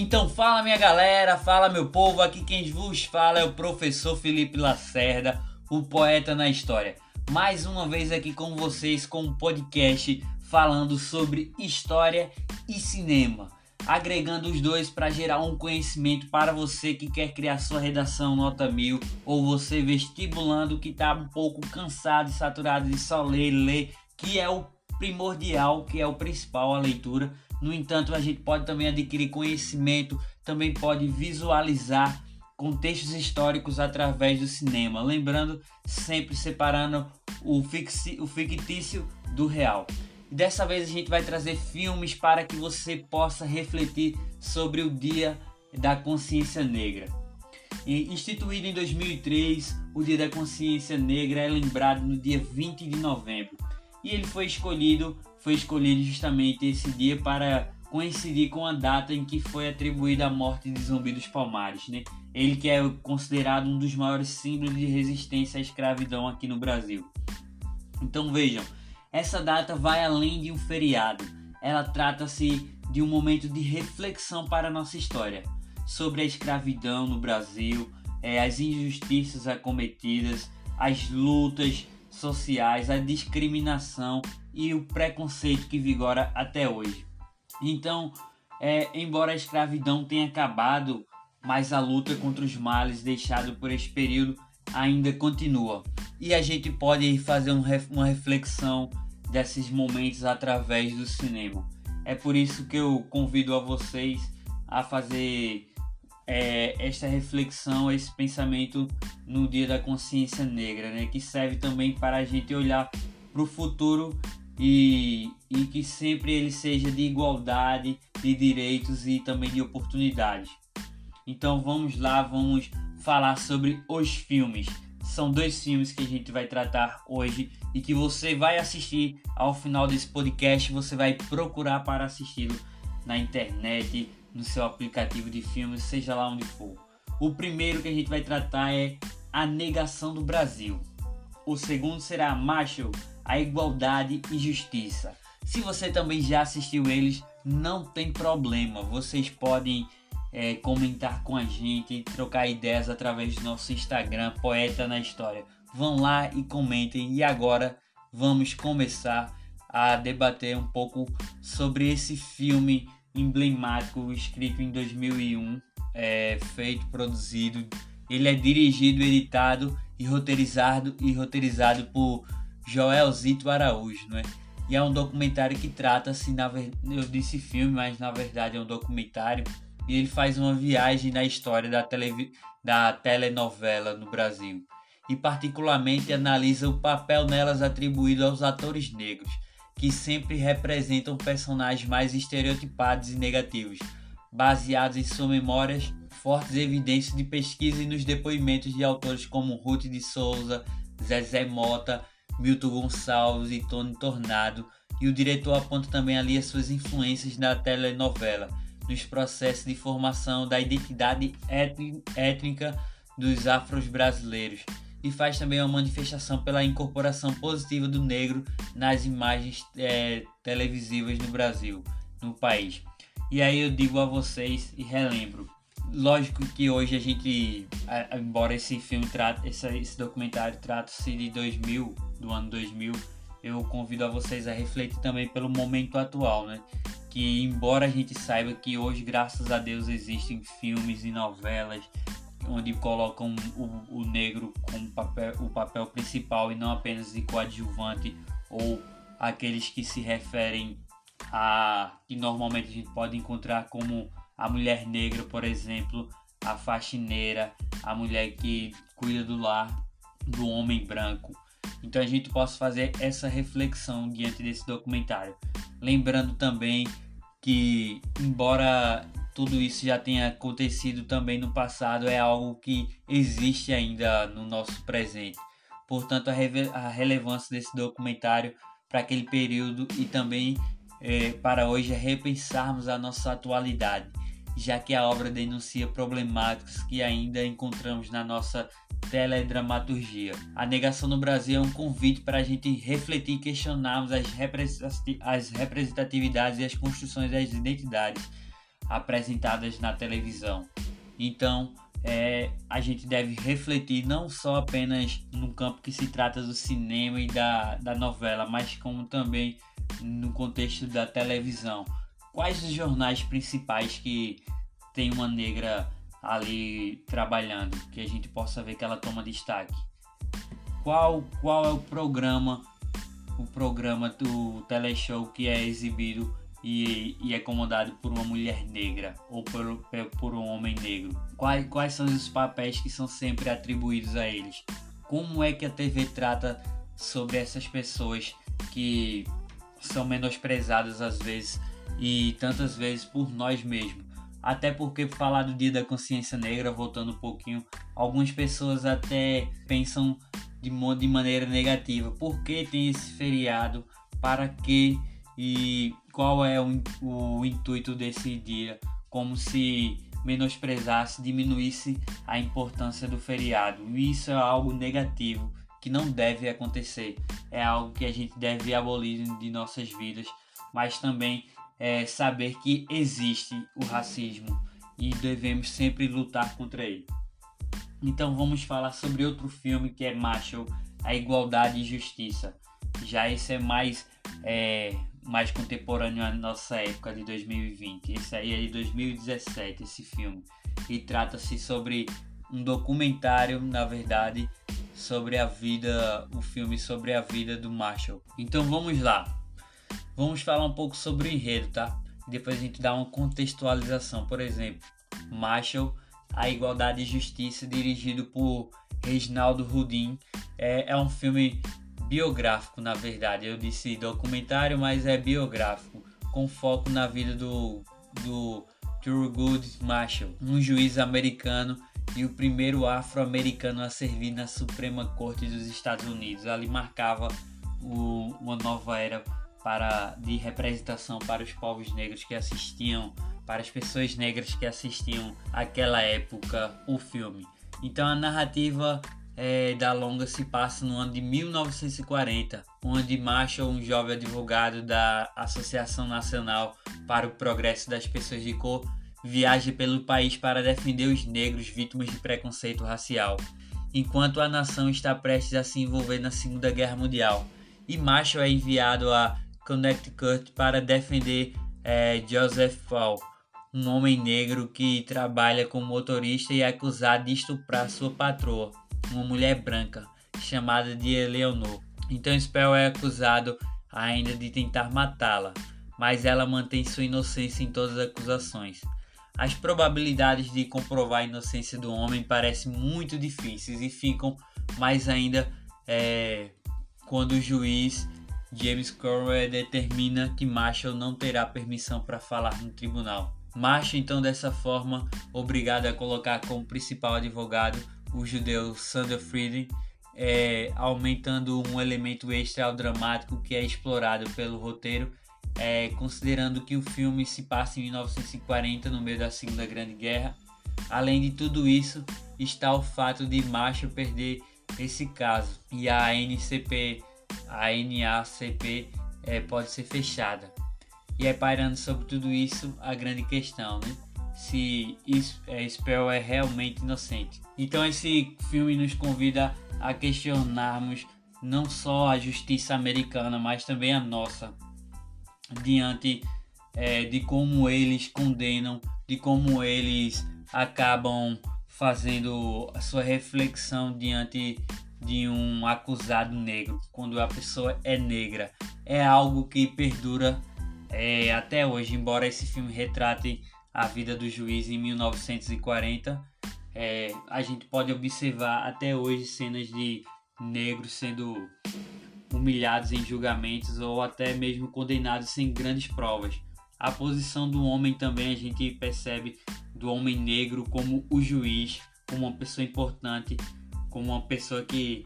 Então fala minha galera, fala meu povo, aqui quem vos fala é o professor Felipe Lacerda, o poeta na história. Mais uma vez aqui com vocês com um podcast falando sobre história e cinema, agregando os dois para gerar um conhecimento para você que quer criar sua redação nota mil ou você vestibulando que está um pouco cansado e saturado de só ler, ler, que é o primordial, que é o principal a leitura no entanto, a gente pode também adquirir conhecimento, também pode visualizar contextos históricos através do cinema, lembrando sempre separando o, fixi, o fictício do real. E dessa vez a gente vai trazer filmes para que você possa refletir sobre o Dia da Consciência Negra. E, instituído em 2003, o Dia da Consciência Negra é lembrado no dia 20 de novembro. E ele foi escolhido foi escolhido justamente esse dia para coincidir com a data em que foi atribuída a morte de Zumbi dos Palmares, né? Ele que é considerado um dos maiores símbolos de resistência à escravidão aqui no Brasil. Então vejam, essa data vai além de um feriado. Ela trata-se de um momento de reflexão para a nossa história sobre a escravidão no Brasil, é, as injustiças acometidas, as lutas sociais, a discriminação e o preconceito que vigora até hoje. Então, é, embora a escravidão tenha acabado, mas a luta contra os males deixado por esse período ainda continua. E a gente pode fazer um, uma reflexão desses momentos através do cinema. É por isso que eu convido a vocês a fazer é, esta reflexão, esse pensamento no Dia da Consciência Negra, né? que serve também para a gente olhar para o futuro e, e que sempre ele seja de igualdade, de direitos e também de oportunidades. Então vamos lá, vamos falar sobre os filmes. São dois filmes que a gente vai tratar hoje e que você vai assistir ao final desse podcast. Você vai procurar para assisti-lo na internet, no seu aplicativo de filmes, seja lá onde for. O primeiro que a gente vai tratar é A Negação do Brasil. O segundo será Marshall, a igualdade e justiça. Se você também já assistiu eles, não tem problema. Vocês podem é, comentar com a gente, trocar ideias através do nosso Instagram, Poeta na História. Vão lá e comentem. E agora vamos começar a debater um pouco sobre esse filme emblemático escrito em 2001, é, feito, produzido. Ele é dirigido, editado e roteirizado e roteirizado por Joel Zito Araújo, né? E é um documentário que trata-se, na eu disse filme, mas na verdade é um documentário. E ele faz uma viagem na história da, tele, da telenovela no Brasil. E particularmente analisa o papel nelas atribuído aos atores negros, que sempre representam personagens mais estereotipados e negativos, baseados em suas memórias, fortes evidências de pesquisa e nos depoimentos de autores como Ruth de Souza, Zezé Mota Milton Gonçalves e Tony Tornado, e o diretor aponta também ali as suas influências na telenovela, nos processos de formação da identidade étnica dos afros brasileiros, e faz também uma manifestação pela incorporação positiva do negro nas imagens é, televisivas no Brasil, no país. E aí eu digo a vocês e relembro, lógico que hoje a gente, embora esse filme trate, esse, documentário trate-se de 2000, do ano 2000, eu convido a vocês a refletir também pelo momento atual, né? Que embora a gente saiba que hoje, graças a Deus, existem filmes e novelas onde colocam o, o negro como papel, o papel principal e não apenas de coadjuvante ou aqueles que se referem a que normalmente a gente pode encontrar como a mulher negra, por exemplo, a faxineira, a mulher que cuida do lar do homem branco. Então a gente possa fazer essa reflexão diante desse documentário. Lembrando também que, embora tudo isso já tenha acontecido também no passado, é algo que existe ainda no nosso presente. Portanto, a, a relevância desse documentário para aquele período e também é, para hoje é repensarmos a nossa atualidade, já que a obra denuncia problemáticas que ainda encontramos na nossa teledramaturgia. A negação no Brasil é um convite para a gente refletir e questionarmos as representatividades e as construções das identidades, apresentadas na televisão. Então, é, a gente deve refletir não só apenas no campo que se trata do cinema e da, da novela, mas como também no contexto da televisão. Quais os jornais principais que tem uma negra ali trabalhando, que a gente possa ver que ela toma destaque? Qual, qual é o programa, o programa do teleshow que é exibido e, e é comandado por uma mulher negra ou por, por um homem negro? Quais, quais são os papéis que são sempre atribuídos a eles? Como é que a TV trata sobre essas pessoas que são menosprezadas às vezes e tantas vezes por nós mesmos? Até porque falar do Dia da Consciência Negra, voltando um pouquinho, algumas pessoas até pensam de, de maneira negativa. Por que tem esse feriado? Para que? E qual é o, o intuito desse dia, como se menosprezasse, diminuísse a importância do feriado. Isso é algo negativo que não deve acontecer. É algo que a gente deve abolir de nossas vidas, mas também é, saber que existe o racismo e devemos sempre lutar contra ele. Então vamos falar sobre outro filme que é Marshall, A Igualdade e Justiça. Já esse é mais é, mais contemporâneo à nossa época de 2020. Esse aí é de 2017, esse filme. E trata-se sobre um documentário, na verdade, sobre a vida, o filme sobre a vida do Marshall. Então vamos lá. Vamos falar um pouco sobre o enredo, tá? Depois a gente dá uma contextualização. Por exemplo, Marshall, A Igualdade e Justiça, dirigido por Reginaldo Rudin. É, é um filme biográfico, na verdade. Eu disse documentário, mas é biográfico, com foco na vida do, do Thurgood Marshall, um juiz americano e o primeiro afro-americano a servir na Suprema Corte dos Estados Unidos. Ali marcava o, uma nova era para, de representação para os povos negros que assistiam, para as pessoas negras que assistiam aquela época o filme. Então a narrativa é, da longa se passa no ano de 1940, onde Marshall, um jovem advogado da Associação Nacional para o Progresso das Pessoas de Cor, viaja pelo país para defender os negros vítimas de preconceito racial, enquanto a nação está prestes a se envolver na Segunda Guerra Mundial. E Marshall é enviado a Connecticut para defender é, Joseph Fall, um homem negro que trabalha como motorista e é acusado de estuprar sua patroa uma mulher branca chamada de Eleanor. Então Spell é acusado ainda de tentar matá-la, mas ela mantém sua inocência em todas as acusações. As probabilidades de comprovar a inocência do homem parecem muito difíceis e ficam mais ainda é, quando o juiz James Corwell determina que Marshall não terá permissão para falar no tribunal. Marshall, então, dessa forma, obrigado a colocar como principal advogado o judeu Sander Frieden, é, aumentando um elemento extra dramático que é explorado pelo roteiro, é, considerando que o filme se passa em 1940, no meio da Segunda Grande Guerra. Além de tudo isso, está o fato de Marshall perder esse caso e a NCP, a NACP é, pode ser fechada. E é pairando sobre tudo isso a grande questão, né? Se é, Spell é realmente inocente. Então esse filme nos convida a questionarmos não só a justiça americana, mas também a nossa, diante é, de como eles condenam, de como eles acabam fazendo a sua reflexão diante de um acusado negro, quando a pessoa é negra. É algo que perdura é, até hoje, embora esse filme retrate a vida do juiz em 1940, é, a gente pode observar até hoje cenas de negros sendo humilhados em julgamentos ou até mesmo condenados sem grandes provas. A posição do homem também a gente percebe do homem negro como o juiz, como uma pessoa importante, como uma pessoa que,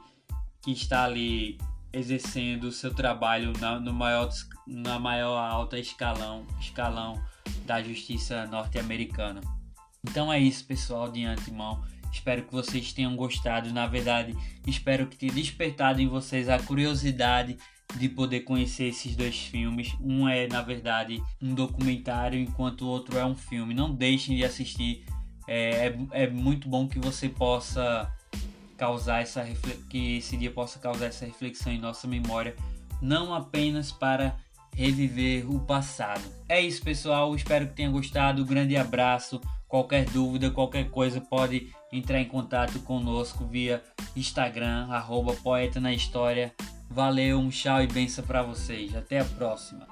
que está ali exercendo o seu trabalho na, no maior, na maior alta escalão, escalão da justiça norte-americana. Então é isso, pessoal, de antemão. Espero que vocês tenham gostado. Na verdade, espero que tenha despertado em vocês a curiosidade de poder conhecer esses dois filmes. Um é, na verdade, um documentário, enquanto o outro é um filme. Não deixem de assistir. É, é, é muito bom que você possa causar essa que esse dia possa causar essa reflexão em nossa memória, não apenas para reviver o passado. É isso, pessoal. Espero que tenha gostado. Grande abraço. Qualquer dúvida, qualquer coisa, pode entrar em contato conosco via Instagram, arroba Poeta na História. Valeu, um tchau e benção para vocês. Até a próxima.